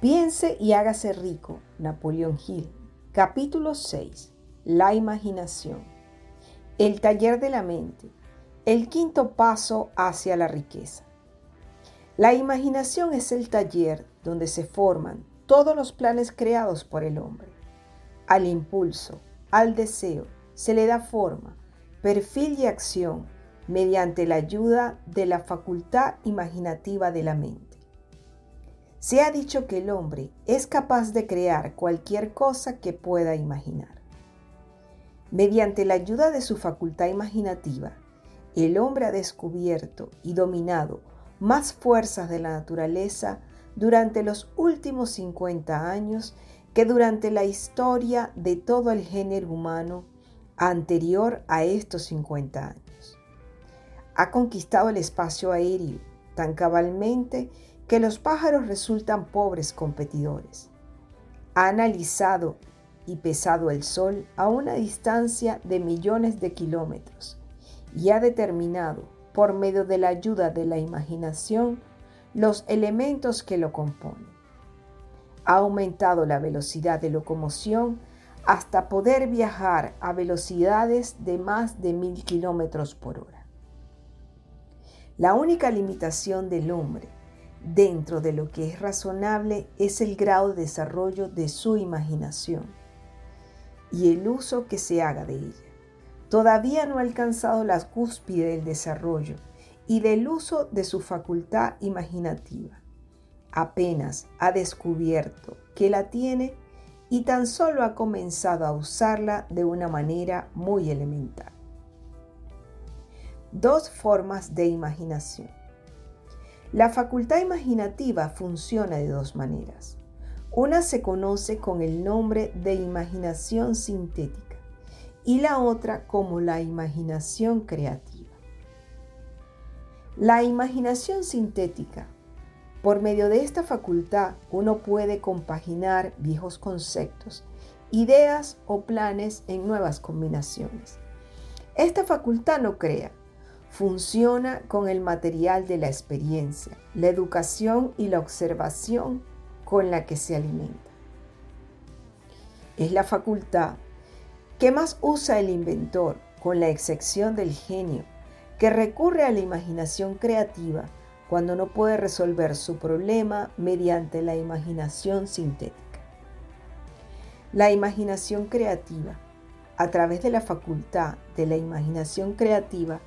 Piense y hágase rico, Napoleón Hill. Capítulo 6. La imaginación. El taller de la mente. El quinto paso hacia la riqueza. La imaginación es el taller donde se forman todos los planes creados por el hombre. Al impulso, al deseo, se le da forma, perfil y acción mediante la ayuda de la facultad imaginativa de la mente. Se ha dicho que el hombre es capaz de crear cualquier cosa que pueda imaginar. Mediante la ayuda de su facultad imaginativa, el hombre ha descubierto y dominado más fuerzas de la naturaleza durante los últimos 50 años que durante la historia de todo el género humano anterior a estos 50 años. Ha conquistado el espacio aéreo tan cabalmente que los pájaros resultan pobres competidores. Ha analizado y pesado el Sol a una distancia de millones de kilómetros y ha determinado, por medio de la ayuda de la imaginación, los elementos que lo componen. Ha aumentado la velocidad de locomoción hasta poder viajar a velocidades de más de mil kilómetros por hora. La única limitación del hombre dentro de lo que es razonable es el grado de desarrollo de su imaginación y el uso que se haga de ella. Todavía no ha alcanzado la cúspide del desarrollo y del uso de su facultad imaginativa. Apenas ha descubierto que la tiene y tan solo ha comenzado a usarla de una manera muy elemental. Dos formas de imaginación. La facultad imaginativa funciona de dos maneras. Una se conoce con el nombre de imaginación sintética y la otra como la imaginación creativa. La imaginación sintética. Por medio de esta facultad uno puede compaginar viejos conceptos, ideas o planes en nuevas combinaciones. Esta facultad no crea, funciona con el material de la experiencia, la educación y la observación con la que se alimenta. Es la facultad que más usa el inventor, con la excepción del genio, que recurre a la imaginación creativa cuando no puede resolver su problema mediante la imaginación sintética. La imaginación creativa, a través de la facultad de la imaginación creativa,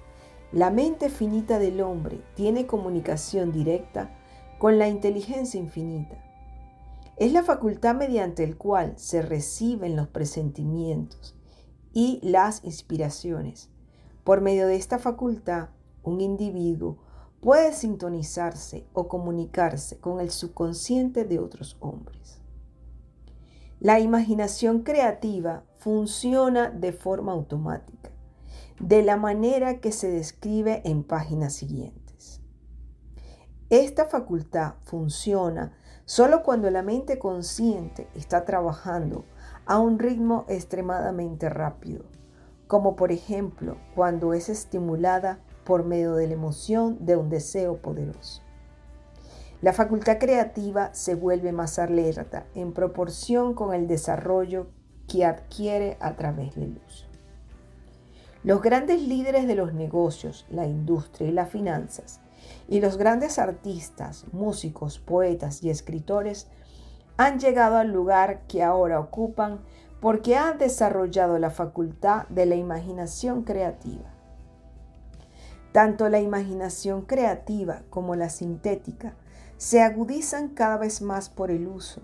la mente finita del hombre tiene comunicación directa con la inteligencia infinita. Es la facultad mediante el cual se reciben los presentimientos y las inspiraciones. Por medio de esta facultad, un individuo puede sintonizarse o comunicarse con el subconsciente de otros hombres. La imaginación creativa funciona de forma automática de la manera que se describe en páginas siguientes. Esta facultad funciona solo cuando la mente consciente está trabajando a un ritmo extremadamente rápido, como por ejemplo cuando es estimulada por medio de la emoción de un deseo poderoso. La facultad creativa se vuelve más alerta en proporción con el desarrollo que adquiere a través del uso. Los grandes líderes de los negocios, la industria y las finanzas, y los grandes artistas, músicos, poetas y escritores han llegado al lugar que ahora ocupan porque han desarrollado la facultad de la imaginación creativa. Tanto la imaginación creativa como la sintética se agudizan cada vez más por el uso,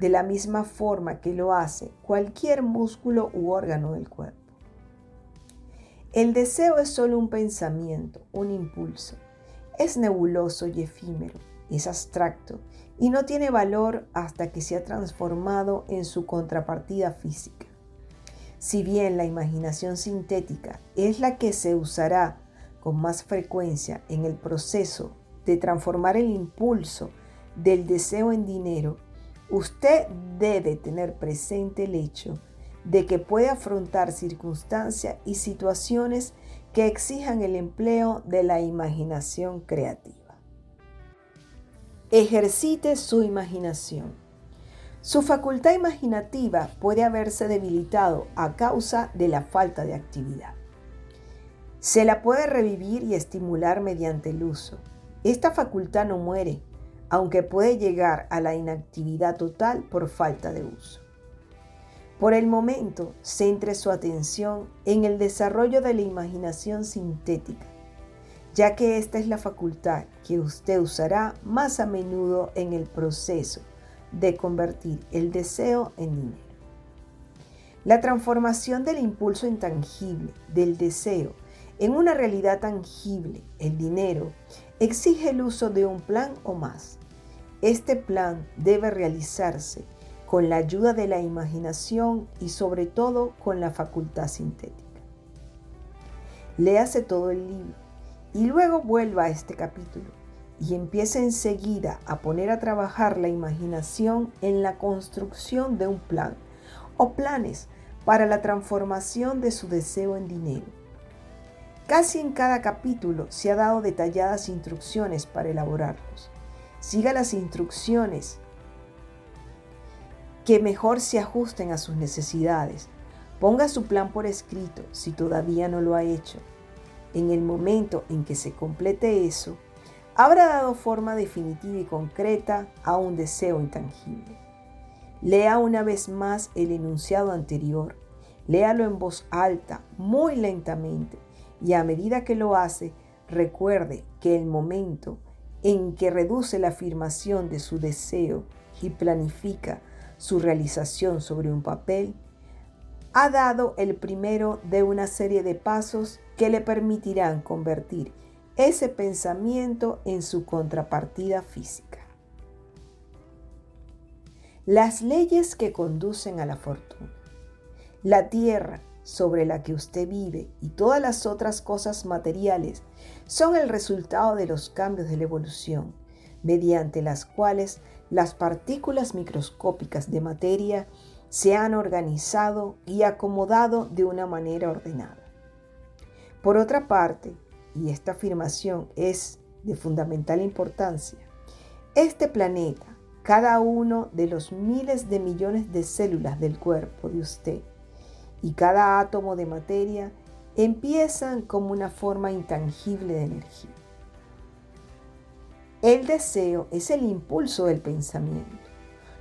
de la misma forma que lo hace cualquier músculo u órgano del cuerpo. El deseo es solo un pensamiento, un impulso. Es nebuloso y efímero, es abstracto y no tiene valor hasta que se ha transformado en su contrapartida física. Si bien la imaginación sintética es la que se usará con más frecuencia en el proceso de transformar el impulso del deseo en dinero, usted debe tener presente el hecho de que puede afrontar circunstancias y situaciones que exijan el empleo de la imaginación creativa. Ejercite su imaginación. Su facultad imaginativa puede haberse debilitado a causa de la falta de actividad. Se la puede revivir y estimular mediante el uso. Esta facultad no muere, aunque puede llegar a la inactividad total por falta de uso. Por el momento, centre su atención en el desarrollo de la imaginación sintética, ya que esta es la facultad que usted usará más a menudo en el proceso de convertir el deseo en dinero. La transformación del impulso intangible del deseo en una realidad tangible, el dinero, exige el uso de un plan o más. Este plan debe realizarse con la ayuda de la imaginación y sobre todo con la facultad sintética. Léase todo el libro y luego vuelva a este capítulo y empiece enseguida a poner a trabajar la imaginación en la construcción de un plan o planes para la transformación de su deseo en dinero. Casi en cada capítulo se ha dado detalladas instrucciones para elaborarlos. Siga las instrucciones que mejor se ajusten a sus necesidades. Ponga su plan por escrito si todavía no lo ha hecho. En el momento en que se complete eso, habrá dado forma definitiva y concreta a un deseo intangible. Lea una vez más el enunciado anterior. Léalo en voz alta, muy lentamente, y a medida que lo hace, recuerde que el momento en que reduce la afirmación de su deseo y planifica su realización sobre un papel, ha dado el primero de una serie de pasos que le permitirán convertir ese pensamiento en su contrapartida física. Las leyes que conducen a la fortuna. La tierra sobre la que usted vive y todas las otras cosas materiales son el resultado de los cambios de la evolución, mediante las cuales las partículas microscópicas de materia se han organizado y acomodado de una manera ordenada. Por otra parte, y esta afirmación es de fundamental importancia, este planeta, cada uno de los miles de millones de células del cuerpo de usted y cada átomo de materia empiezan como una forma intangible de energía. El deseo es el impulso del pensamiento.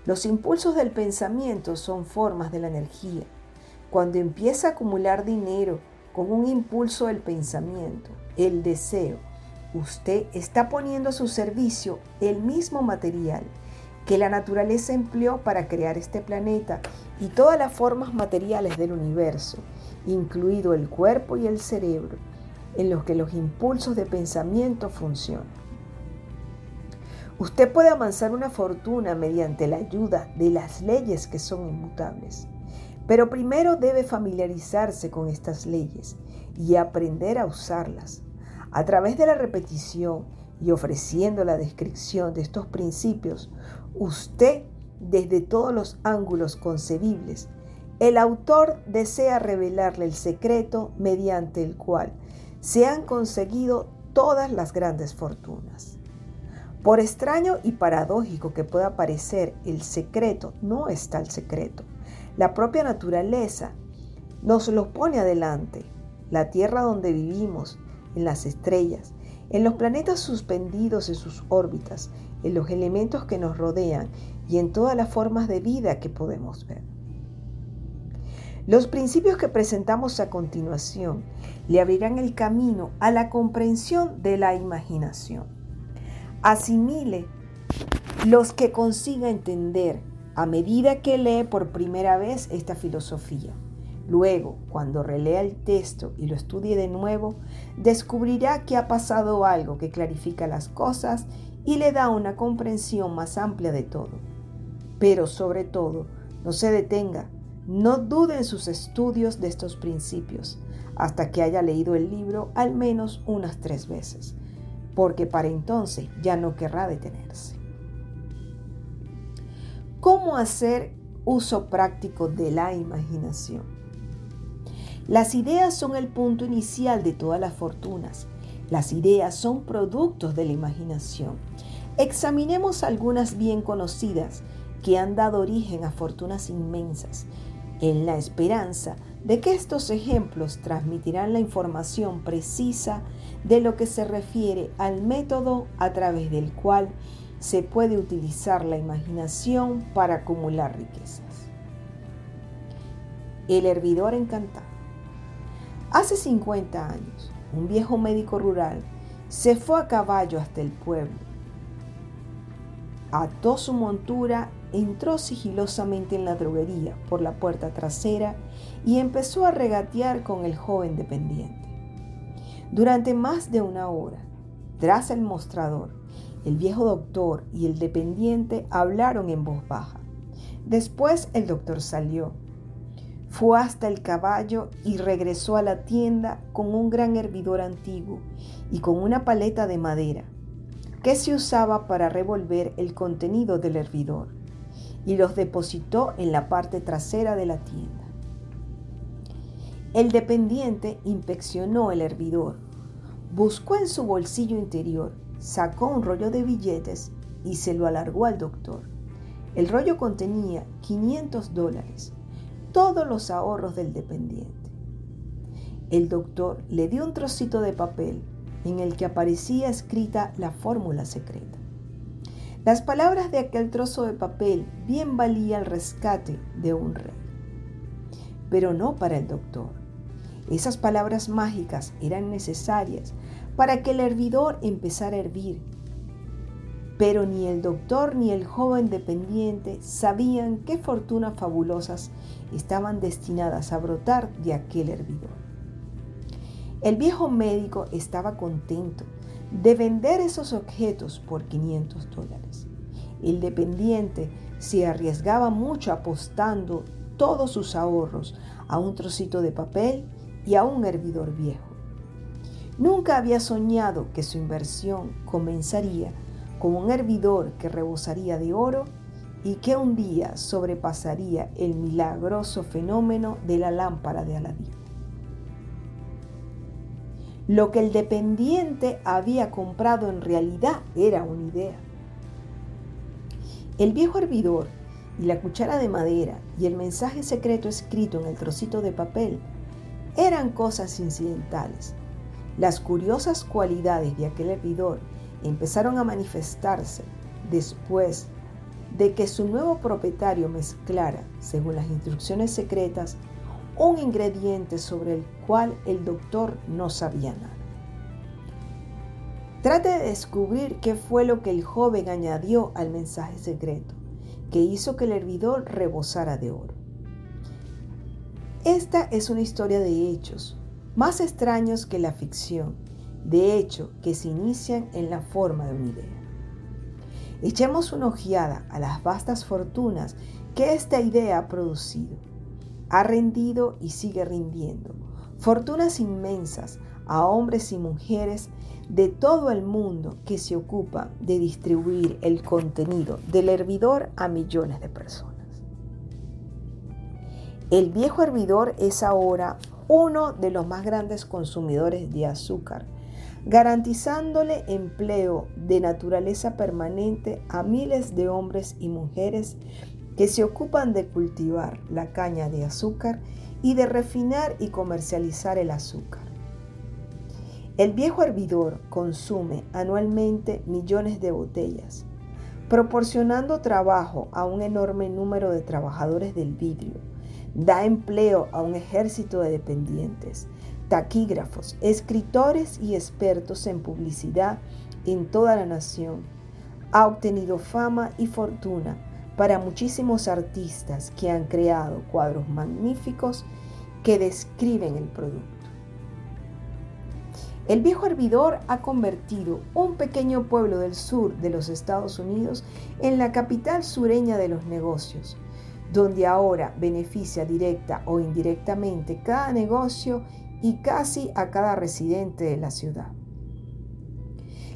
Los impulsos del pensamiento son formas de la energía. Cuando empieza a acumular dinero con un impulso del pensamiento, el deseo, usted está poniendo a su servicio el mismo material que la naturaleza empleó para crear este planeta y todas las formas materiales del universo, incluido el cuerpo y el cerebro, en los que los impulsos de pensamiento funcionan. Usted puede avanzar una fortuna mediante la ayuda de las leyes que son inmutables, pero primero debe familiarizarse con estas leyes y aprender a usarlas. A través de la repetición y ofreciendo la descripción de estos principios, usted, desde todos los ángulos concebibles, el autor desea revelarle el secreto mediante el cual se han conseguido todas las grandes fortunas. Por extraño y paradójico que pueda parecer, el secreto no está el secreto. La propia naturaleza nos lo pone adelante. La tierra donde vivimos, en las estrellas, en los planetas suspendidos en sus órbitas, en los elementos que nos rodean y en todas las formas de vida que podemos ver. Los principios que presentamos a continuación le abrirán el camino a la comprensión de la imaginación. Asimile los que consiga entender a medida que lee por primera vez esta filosofía. Luego, cuando relea el texto y lo estudie de nuevo, descubrirá que ha pasado algo que clarifica las cosas y le da una comprensión más amplia de todo. Pero sobre todo, no se detenga, no dude en sus estudios de estos principios hasta que haya leído el libro al menos unas tres veces, porque para entonces ya no querrá detenerse. ¿Cómo hacer uso práctico de la imaginación? Las ideas son el punto inicial de todas las fortunas. Las ideas son productos de la imaginación. Examinemos algunas bien conocidas que han dado origen a fortunas inmensas, en la esperanza de que estos ejemplos transmitirán la información precisa de lo que se refiere al método a través del cual se puede utilizar la imaginación para acumular riquezas. El hervidor encantado. Hace 50 años, un viejo médico rural se fue a caballo hasta el pueblo. Ató su montura, entró sigilosamente en la droguería por la puerta trasera y empezó a regatear con el joven dependiente. Durante más de una hora, tras el mostrador, el viejo doctor y el dependiente hablaron en voz baja. Después el doctor salió fue hasta el caballo y regresó a la tienda con un gran hervidor antiguo y con una paleta de madera que se usaba para revolver el contenido del hervidor y los depositó en la parte trasera de la tienda. El dependiente inspeccionó el hervidor, buscó en su bolsillo interior, sacó un rollo de billetes y se lo alargó al doctor. El rollo contenía 500 dólares todos los ahorros del dependiente. El doctor le dio un trocito de papel en el que aparecía escrita la fórmula secreta. Las palabras de aquel trozo de papel bien valía el rescate de un rey. Pero no para el doctor. Esas palabras mágicas eran necesarias para que el hervidor empezara a hervir. Pero ni el doctor ni el joven dependiente sabían qué fortunas fabulosas estaban destinadas a brotar de aquel hervidor. El viejo médico estaba contento de vender esos objetos por 500 dólares. El dependiente se arriesgaba mucho apostando todos sus ahorros a un trocito de papel y a un hervidor viejo. Nunca había soñado que su inversión comenzaría con un hervidor que rebosaría de oro y que un día sobrepasaría el milagroso fenómeno de la lámpara de Aladín. Lo que el dependiente había comprado en realidad era una idea. El viejo hervidor y la cuchara de madera y el mensaje secreto escrito en el trocito de papel eran cosas incidentales. Las curiosas cualidades de aquel hervidor empezaron a manifestarse después de que su nuevo propietario mezclara, según las instrucciones secretas, un ingrediente sobre el cual el doctor no sabía nada. Trate de descubrir qué fue lo que el joven añadió al mensaje secreto, que hizo que el hervidor rebosara de oro. Esta es una historia de hechos, más extraños que la ficción, de hecho que se inician en la forma de una idea. Echemos una ojeada a las vastas fortunas que esta idea ha producido. Ha rendido y sigue rindiendo. Fortunas inmensas a hombres y mujeres de todo el mundo que se ocupa de distribuir el contenido del hervidor a millones de personas. El viejo hervidor es ahora uno de los más grandes consumidores de azúcar garantizándole empleo de naturaleza permanente a miles de hombres y mujeres que se ocupan de cultivar la caña de azúcar y de refinar y comercializar el azúcar. El viejo hervidor consume anualmente millones de botellas, proporcionando trabajo a un enorme número de trabajadores del vidrio, da empleo a un ejército de dependientes, taquígrafos, escritores y expertos en publicidad en toda la nación. Ha obtenido fama y fortuna para muchísimos artistas que han creado cuadros magníficos que describen el producto. El viejo hervidor ha convertido un pequeño pueblo del sur de los Estados Unidos en la capital sureña de los negocios, donde ahora beneficia directa o indirectamente cada negocio y casi a cada residente de la ciudad.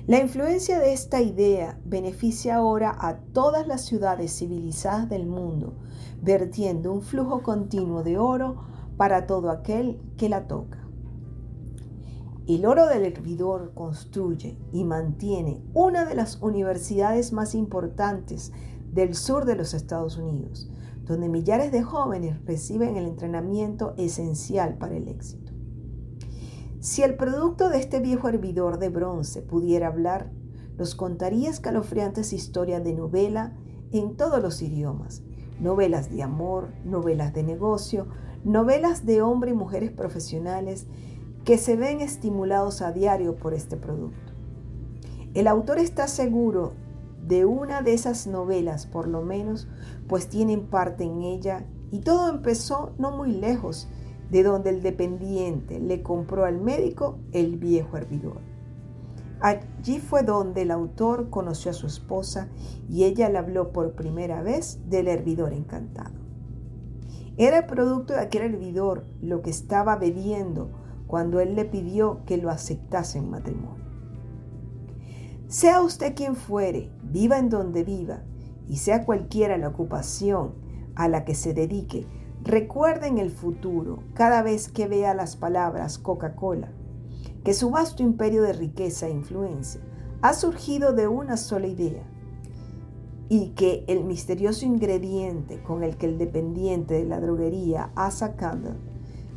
La influencia de esta idea beneficia ahora a todas las ciudades civilizadas del mundo, vertiendo un flujo continuo de oro para todo aquel que la toca. El oro del hervidor construye y mantiene una de las universidades más importantes del sur de los Estados Unidos, donde millares de jóvenes reciben el entrenamiento esencial para el éxito. Si el producto de este viejo hervidor de bronce pudiera hablar, nos contaría escalofriantes historias de novela en todos los idiomas, novelas de amor, novelas de negocio, novelas de hombres y mujeres profesionales que se ven estimulados a diario por este producto. El autor está seguro de una de esas novelas, por lo menos, pues tienen parte en ella y todo empezó no muy lejos de donde el dependiente le compró al médico el viejo hervidor. Allí fue donde el autor conoció a su esposa y ella le habló por primera vez del hervidor encantado. Era el producto de aquel hervidor lo que estaba bebiendo cuando él le pidió que lo aceptase en matrimonio. Sea usted quien fuere, viva en donde viva, y sea cualquiera la ocupación a la que se dedique, recuerde en el futuro, cada vez que vea las palabras Coca-Cola, que su vasto imperio de riqueza e influencia ha surgido de una sola idea y que el misterioso ingrediente con el que el dependiente de la droguería Asa Campbell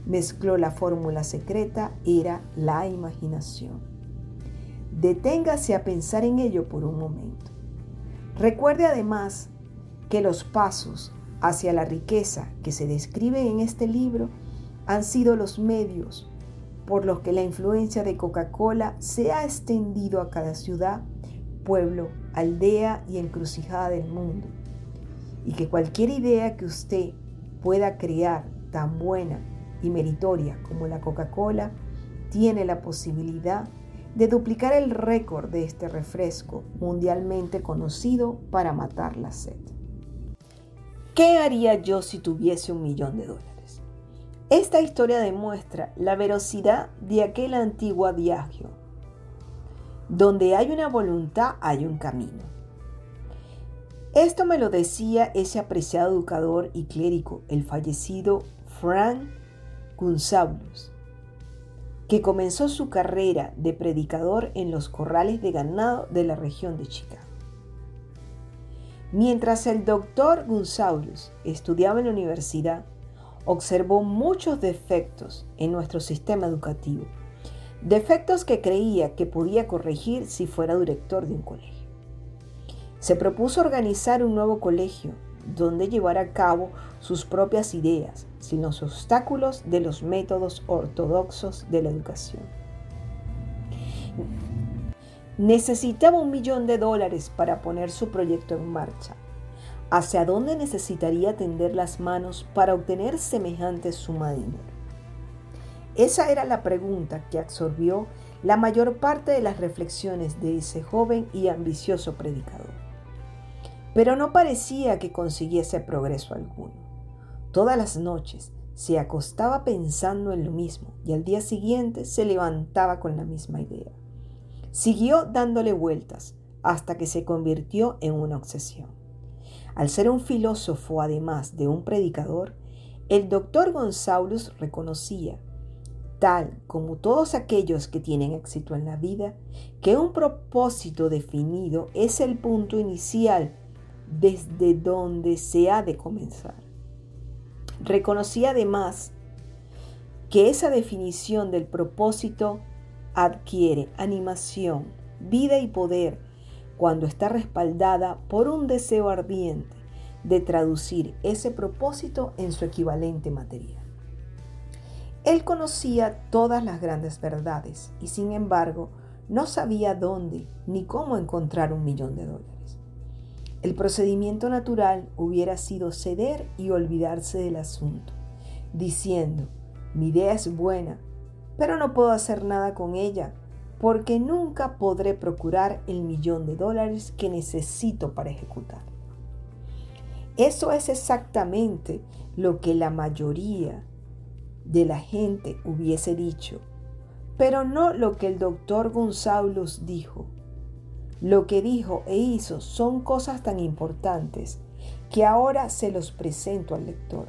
mezcló la fórmula secreta era la imaginación. Deténgase a pensar en ello por un momento. Recuerde además que los pasos hacia la riqueza que se describen en este libro han sido los medios por los que la influencia de Coca-Cola se ha extendido a cada ciudad, pueblo, aldea y encrucijada del mundo. Y que cualquier idea que usted pueda crear tan buena y meritoria como la Coca-Cola tiene la posibilidad de duplicar el récord de este refresco mundialmente conocido para matar la sed. ¿Qué haría yo si tuviese un millón de dólares? Esta historia demuestra la verosidad de aquel antiguo adagio. Donde hay una voluntad hay un camino. Esto me lo decía ese apreciado educador y clérigo, el fallecido Frank Gunsaulus, que comenzó su carrera de predicador en los corrales de ganado de la región de Chicago. Mientras el doctor Gunsaulus estudiaba en la universidad, observó muchos defectos en nuestro sistema educativo, defectos que creía que podía corregir si fuera director de un colegio. Se propuso organizar un nuevo colegio donde llevar a cabo sus propias ideas, sin los obstáculos de los métodos ortodoxos de la educación. Necesitaba un millón de dólares para poner su proyecto en marcha ¿Hacia dónde necesitaría tender las manos para obtener semejante suma de dinero? Esa era la pregunta que absorbió la mayor parte de las reflexiones de ese joven y ambicioso predicador. Pero no parecía que consiguiese progreso alguno. Todas las noches se acostaba pensando en lo mismo y al día siguiente se levantaba con la misma idea. Siguió dándole vueltas hasta que se convirtió en una obsesión. Al ser un filósofo además de un predicador, el doctor González reconocía, tal como todos aquellos que tienen éxito en la vida, que un propósito definido es el punto inicial desde donde se ha de comenzar. Reconocía además que esa definición del propósito adquiere animación, vida y poder cuando está respaldada por un deseo ardiente de traducir ese propósito en su equivalente material. Él conocía todas las grandes verdades y sin embargo no sabía dónde ni cómo encontrar un millón de dólares. El procedimiento natural hubiera sido ceder y olvidarse del asunto, diciendo, mi idea es buena, pero no puedo hacer nada con ella porque nunca podré procurar el millón de dólares que necesito para ejecutar. Eso es exactamente lo que la mayoría de la gente hubiese dicho, pero no lo que el doctor González dijo. Lo que dijo e hizo son cosas tan importantes que ahora se los presento al lector,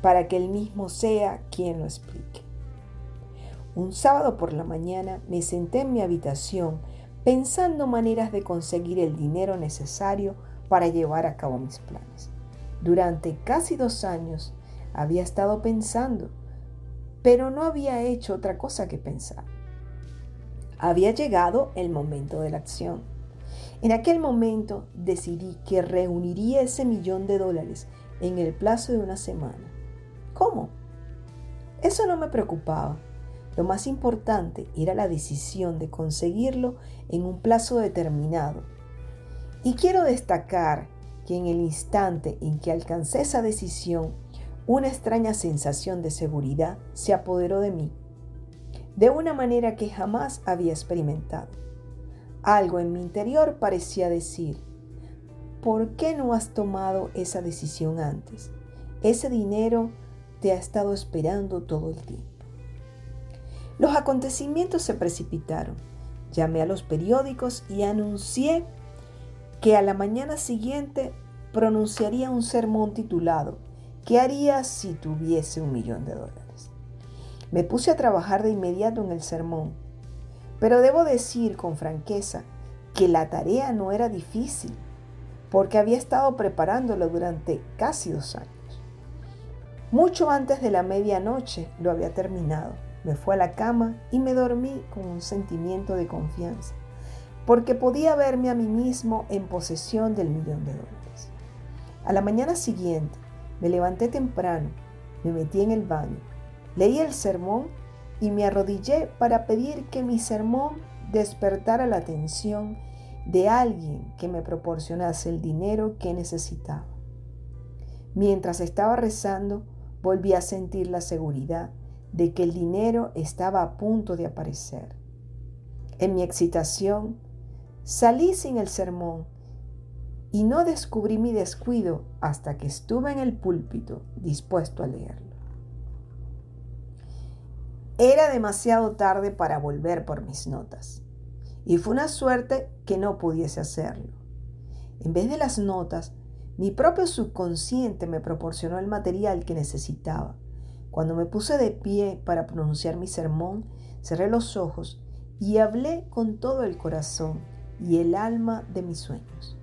para que él mismo sea quien lo explique. Un sábado por la mañana me senté en mi habitación pensando maneras de conseguir el dinero necesario para llevar a cabo mis planes. Durante casi dos años había estado pensando, pero no había hecho otra cosa que pensar. Había llegado el momento de la acción. En aquel momento decidí que reuniría ese millón de dólares en el plazo de una semana. ¿Cómo? Eso no me preocupaba. Lo más importante era la decisión de conseguirlo en un plazo determinado. Y quiero destacar que en el instante en que alcancé esa decisión, una extraña sensación de seguridad se apoderó de mí, de una manera que jamás había experimentado. Algo en mi interior parecía decir, ¿por qué no has tomado esa decisión antes? Ese dinero te ha estado esperando todo el tiempo. Los acontecimientos se precipitaron. Llamé a los periódicos y anuncié que a la mañana siguiente pronunciaría un sermón titulado ¿Qué harías si tuviese un millón de dólares? Me puse a trabajar de inmediato en el sermón, pero debo decir con franqueza que la tarea no era difícil, porque había estado preparándolo durante casi dos años. Mucho antes de la medianoche lo había terminado. Me fui a la cama y me dormí con un sentimiento de confianza porque podía verme a mí mismo en posesión del millón de dólares. A la mañana siguiente me levanté temprano, me metí en el baño, leí el sermón y me arrodillé para pedir que mi sermón despertara la atención de alguien que me proporcionase el dinero que necesitaba. Mientras estaba rezando, volví a sentir la seguridad de que el dinero estaba a punto de aparecer. En mi excitación, Salí sin el sermón y no descubrí mi descuido hasta que estuve en el púlpito dispuesto a leerlo. Era demasiado tarde para volver por mis notas y fue una suerte que no pudiese hacerlo. En vez de las notas, mi propio subconsciente me proporcionó el material que necesitaba. Cuando me puse de pie para pronunciar mi sermón, cerré los ojos y hablé con todo el corazón y el alma de mis sueños.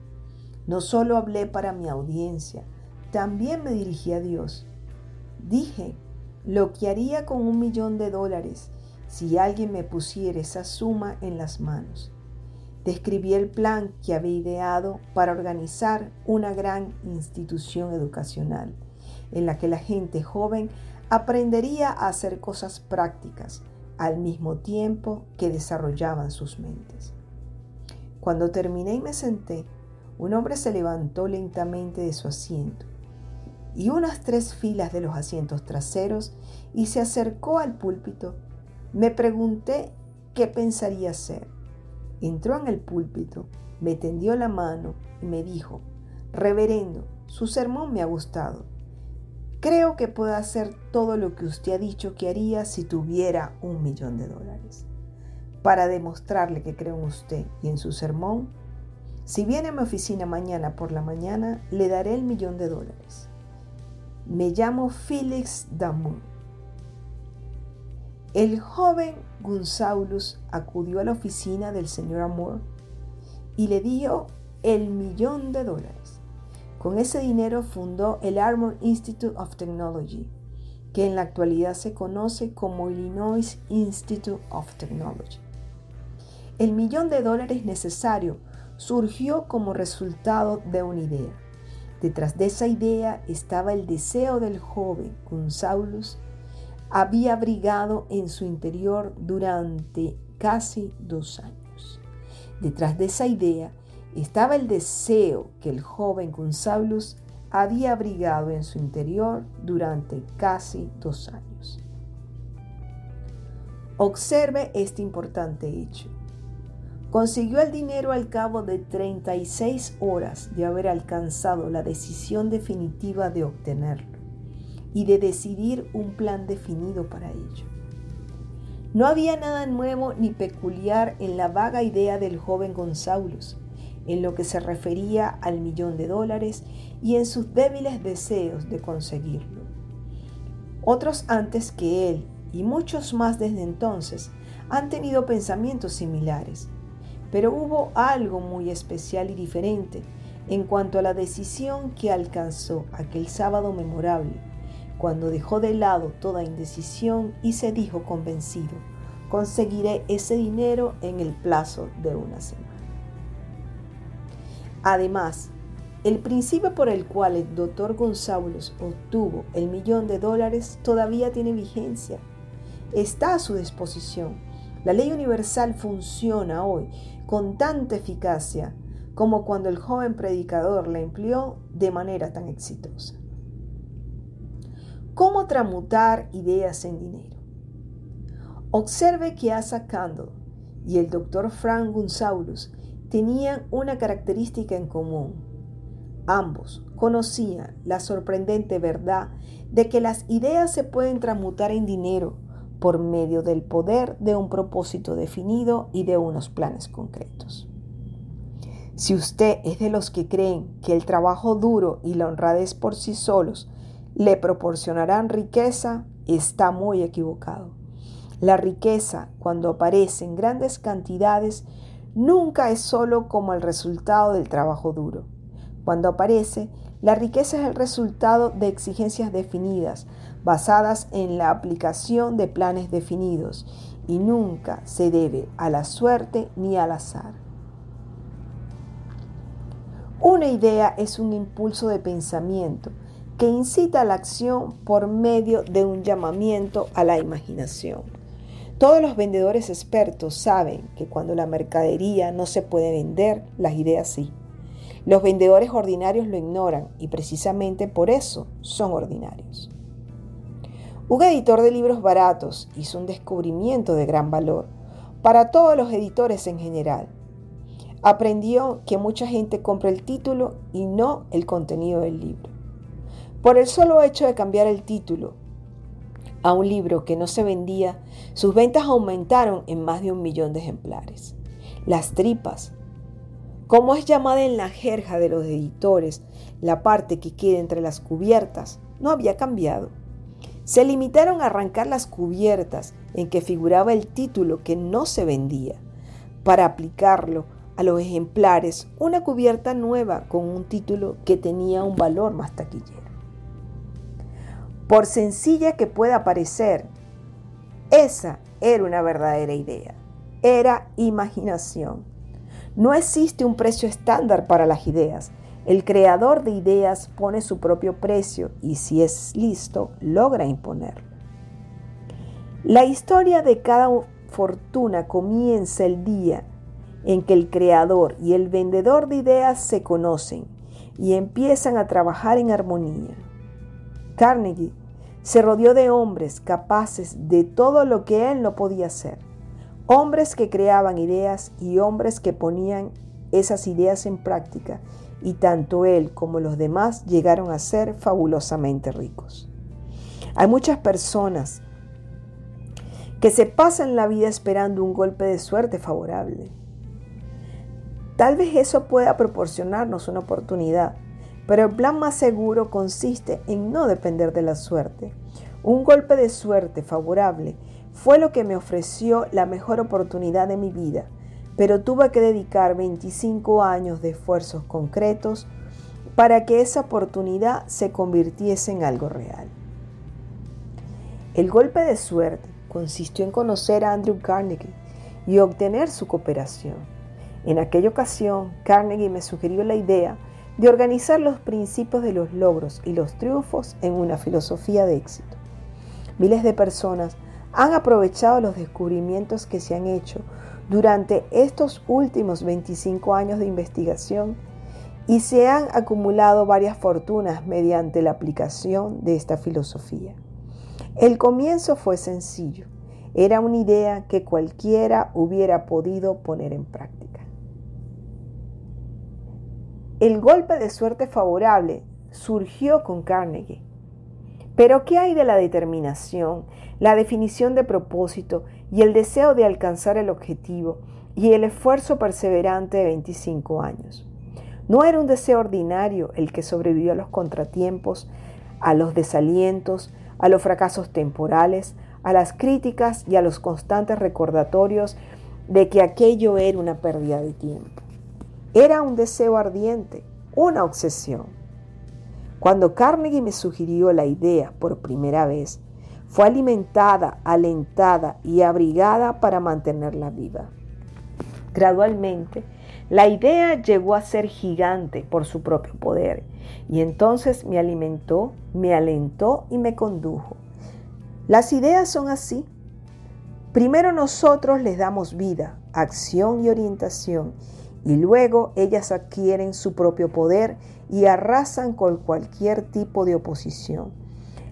No solo hablé para mi audiencia, también me dirigí a Dios. Dije lo que haría con un millón de dólares si alguien me pusiera esa suma en las manos. Describí el plan que había ideado para organizar una gran institución educacional en la que la gente joven aprendería a hacer cosas prácticas al mismo tiempo que desarrollaban sus mentes. Cuando terminé y me senté, un hombre se levantó lentamente de su asiento y unas tres filas de los asientos traseros y se acercó al púlpito. Me pregunté qué pensaría hacer. Entró en el púlpito, me tendió la mano y me dijo, Reverendo, su sermón me ha gustado. Creo que puedo hacer todo lo que usted ha dicho que haría si tuviera un millón de dólares para demostrarle que creo en usted y en su sermón, si viene a mi oficina mañana por la mañana, le daré el millón de dólares. Me llamo Felix Damour. El joven Gunsaulus acudió a la oficina del señor Amor y le dio el millón de dólares. Con ese dinero fundó el Armor Institute of Technology, que en la actualidad se conoce como Illinois Institute of Technology. El millón de dólares necesario surgió como resultado de una idea. Detrás de esa idea estaba el deseo del joven González había abrigado en su interior durante casi dos años. Detrás de esa idea estaba el deseo que el joven González había abrigado en su interior durante casi dos años. Observe este importante hecho. Consiguió el dinero al cabo de 36 horas de haber alcanzado la decisión definitiva de obtenerlo y de decidir un plan definido para ello. No había nada nuevo ni peculiar en la vaga idea del joven González, en lo que se refería al millón de dólares y en sus débiles deseos de conseguirlo. Otros antes que él, y muchos más desde entonces, han tenido pensamientos similares, pero hubo algo muy especial y diferente en cuanto a la decisión que alcanzó aquel sábado memorable, cuando dejó de lado toda indecisión y se dijo convencido, conseguiré ese dinero en el plazo de una semana. Además, el principio por el cual el doctor González obtuvo el millón de dólares todavía tiene vigencia. Está a su disposición. La ley universal funciona hoy con tanta eficacia como cuando el joven predicador la empleó de manera tan exitosa. ¿Cómo tramutar ideas en dinero? Observe que Asa Candle y el doctor Frank Gunsaulus tenían una característica en común. Ambos conocían la sorprendente verdad de que las ideas se pueden transmutar en dinero por medio del poder de un propósito definido y de unos planes concretos. Si usted es de los que creen que el trabajo duro y la honradez por sí solos le proporcionarán riqueza, está muy equivocado. La riqueza, cuando aparece en grandes cantidades, nunca es solo como el resultado del trabajo duro. Cuando aparece, la riqueza es el resultado de exigencias definidas, basadas en la aplicación de planes definidos, y nunca se debe a la suerte ni al azar. Una idea es un impulso de pensamiento que incita a la acción por medio de un llamamiento a la imaginación. Todos los vendedores expertos saben que cuando la mercadería no se puede vender, las ideas sí. Los vendedores ordinarios lo ignoran y precisamente por eso son ordinarios. Un editor de libros baratos hizo un descubrimiento de gran valor para todos los editores en general aprendió que mucha gente compra el título y no el contenido del libro. Por el solo hecho de cambiar el título a un libro que no se vendía, sus ventas aumentaron en más de un millón de ejemplares. Las tripas, como es llamada en la jerja de los editores, la parte que queda entre las cubiertas, no había cambiado. Se limitaron a arrancar las cubiertas en que figuraba el título que no se vendía, para aplicarlo a los ejemplares una cubierta nueva con un título que tenía un valor más taquillero. Por sencilla que pueda parecer, esa era una verdadera idea, era imaginación. No existe un precio estándar para las ideas. El creador de ideas pone su propio precio y si es listo, logra imponerlo. La historia de cada fortuna comienza el día en que el creador y el vendedor de ideas se conocen y empiezan a trabajar en armonía. Carnegie se rodeó de hombres capaces de todo lo que él no podía hacer, hombres que creaban ideas y hombres que ponían esas ideas en práctica, y tanto él como los demás llegaron a ser fabulosamente ricos. Hay muchas personas que se pasan la vida esperando un golpe de suerte favorable. Tal vez eso pueda proporcionarnos una oportunidad, pero el plan más seguro consiste en no depender de la suerte. Un golpe de suerte favorable fue lo que me ofreció la mejor oportunidad de mi vida, pero tuve que dedicar 25 años de esfuerzos concretos para que esa oportunidad se convirtiese en algo real. El golpe de suerte consistió en conocer a Andrew Carnegie y obtener su cooperación. En aquella ocasión, Carnegie me sugirió la idea de organizar los principios de los logros y los triunfos en una filosofía de éxito. Miles de personas han aprovechado los descubrimientos que se han hecho durante estos últimos 25 años de investigación y se han acumulado varias fortunas mediante la aplicación de esta filosofía. El comienzo fue sencillo, era una idea que cualquiera hubiera podido poner en práctica. El golpe de suerte favorable surgió con Carnegie. Pero ¿qué hay de la determinación, la definición de propósito y el deseo de alcanzar el objetivo y el esfuerzo perseverante de 25 años? No era un deseo ordinario el que sobrevivió a los contratiempos, a los desalientos, a los fracasos temporales, a las críticas y a los constantes recordatorios de que aquello era una pérdida de tiempo. Era un deseo ardiente, una obsesión. Cuando Carnegie me sugirió la idea por primera vez, fue alimentada, alentada y abrigada para mantenerla viva. Gradualmente, la idea llegó a ser gigante por su propio poder y entonces me alimentó, me alentó y me condujo. Las ideas son así. Primero nosotros les damos vida, acción y orientación y luego ellas adquieren su propio poder y arrasan con cualquier tipo de oposición.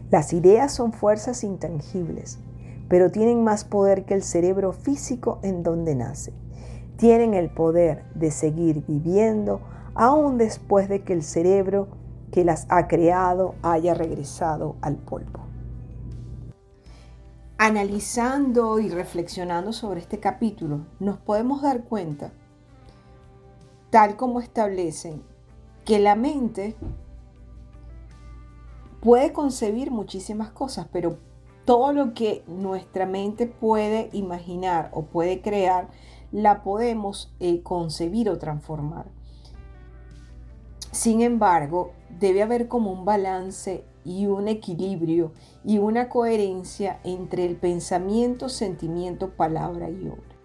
Las ideas son fuerzas intangibles, pero tienen más poder que el cerebro físico en donde nace. Tienen el poder de seguir viviendo aún después de que el cerebro que las ha creado haya regresado al polvo. Analizando y reflexionando sobre este capítulo, nos podemos dar cuenta, tal como establecen, que la mente puede concebir muchísimas cosas, pero todo lo que nuestra mente puede imaginar o puede crear, la podemos eh, concebir o transformar. Sin embargo, debe haber como un balance y un equilibrio y una coherencia entre el pensamiento, sentimiento, palabra y obra.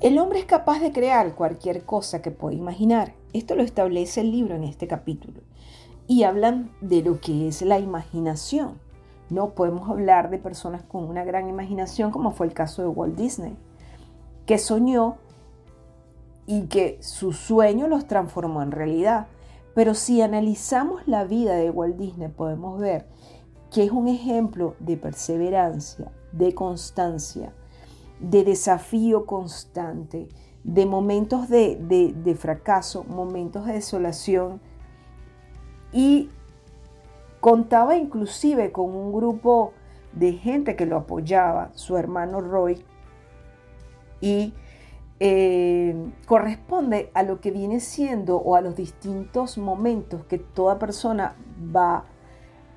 El hombre es capaz de crear cualquier cosa que pueda imaginar. Esto lo establece el libro en este capítulo y hablan de lo que es la imaginación. No podemos hablar de personas con una gran imaginación como fue el caso de Walt Disney, que soñó y que su sueño los transformó en realidad. Pero si analizamos la vida de Walt Disney podemos ver que es un ejemplo de perseverancia, de constancia, de desafío constante, de momentos de, de fracaso, momentos de desolación, y contaba inclusive con un grupo de gente que lo apoyaba, su hermano Roy, y eh, corresponde a lo que viene siendo o a los distintos momentos que toda persona va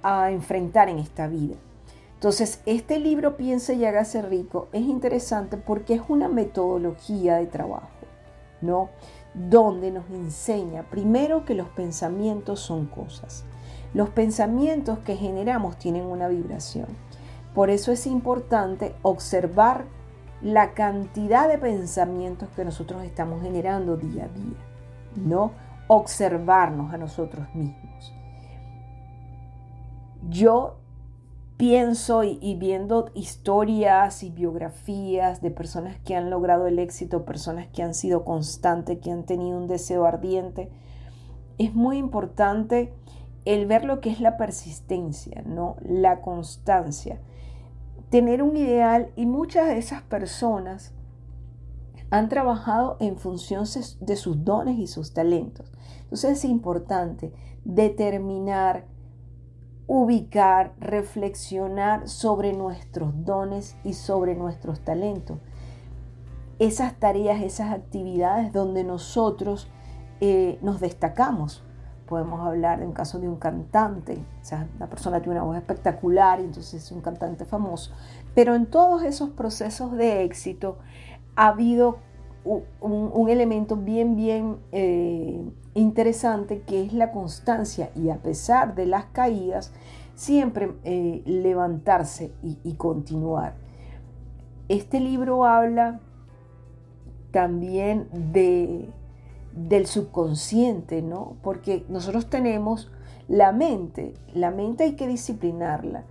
a enfrentar en esta vida. Entonces, este libro Piense y hágase rico es interesante porque es una metodología de trabajo, ¿no? donde nos enseña primero que los pensamientos son cosas. Los pensamientos que generamos tienen una vibración. Por eso es importante observar la cantidad de pensamientos que nosotros estamos generando día a día, no observarnos a nosotros mismos. Yo pienso y, viendo historias y biografías de personas que han logrado el éxito, personas que han sido constantes, que han tenido un deseo ardiente, es muy importante el ver lo que es la persistencia, ¿no? La constancia. Tener un ideal y muchas de esas personas han trabajado en función de sus dones y sus talentos. Entonces es importante determinar ubicar, reflexionar sobre nuestros dones y sobre nuestros talentos. Esas tareas, esas actividades donde nosotros eh, nos destacamos. Podemos hablar de un caso de un cantante, o sea, la persona tiene una voz espectacular y entonces es un cantante famoso. Pero en todos esos procesos de éxito ha habido un, elemento bien, bien eh, interesante que es la constancia y a pesar de las caídas, siempre eh, levantarse y, continuar. Este libro habla también de, del subconsciente, ¿no? Porque nosotros tenemos la mente, la mente hay que disciplinarla.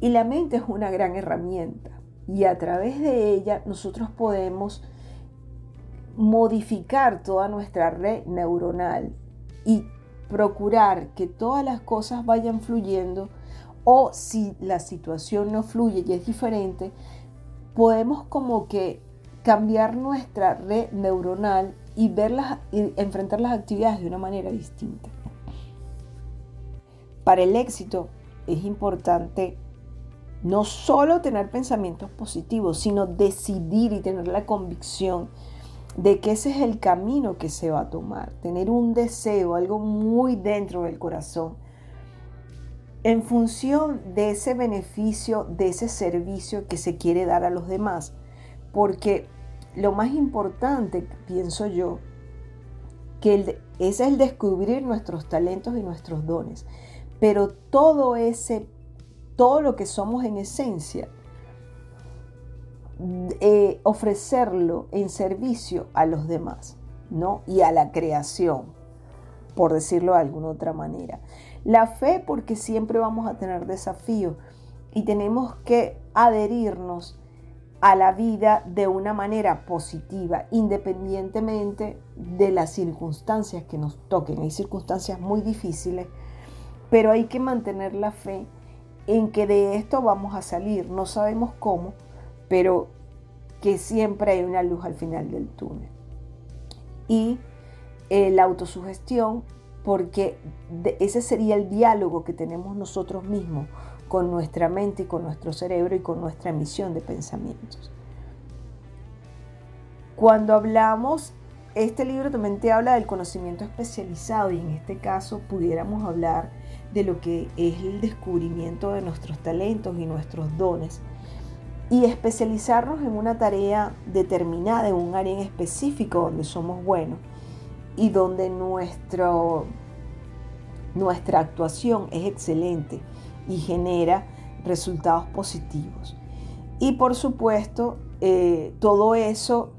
Y la mente es una gran herramienta. Y a través de ella nosotros podemos modificar toda nuestra red neuronal y procurar que todas las cosas vayan fluyendo o si la situación no fluye y es diferente, podemos como que cambiar nuestra red neuronal y verlas y enfrentar las actividades de una manera distinta. Para el éxito es importante no solo tener pensamientos positivos, sino decidir y tener la convicción de que ese es el camino que se va a tomar, tener un deseo, algo muy dentro del corazón, en función de ese beneficio, de ese servicio que se quiere dar a los demás. Porque lo más importante, pienso yo, que es el descubrir nuestros talentos y nuestros dones. Pero todo ese, todo lo que somos en esencia, eh, ofrecerlo en servicio a los demás, ¿no? Y a la creación, por decirlo de alguna otra manera. La fe, porque siempre vamos a tener desafíos y tenemos que adherirnos a la vida de una manera positiva, independientemente de las circunstancias que nos toquen. Hay circunstancias muy difíciles, pero hay que mantener la fe en que de esto vamos a salir. No sabemos cómo, pero que siempre hay una luz al final del túnel. Y eh, la autosugestión, porque ese sería el diálogo que tenemos nosotros mismos con nuestra mente y con nuestro cerebro y con nuestra emisión de pensamientos. Cuando hablamos, este libro también te habla del conocimiento especializado y en este caso pudiéramos hablar de lo que es el descubrimiento de nuestros talentos y nuestros dones y especializarnos en una tarea determinada, en un área en específico donde somos buenos y donde nuestro, nuestra actuación es excelente y genera resultados positivos. Y por supuesto, eh, todo eso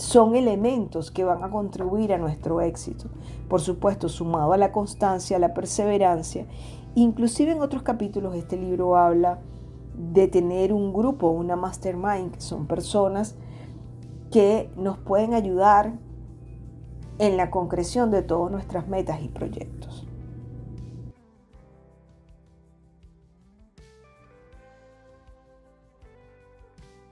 son elementos que van a contribuir a nuestro éxito. Por supuesto, sumado a la constancia, a la perseverancia. Inclusive en otros capítulos este libro habla de tener un grupo, una mastermind, que son personas que nos pueden ayudar en la concreción de todas nuestras metas y proyectos.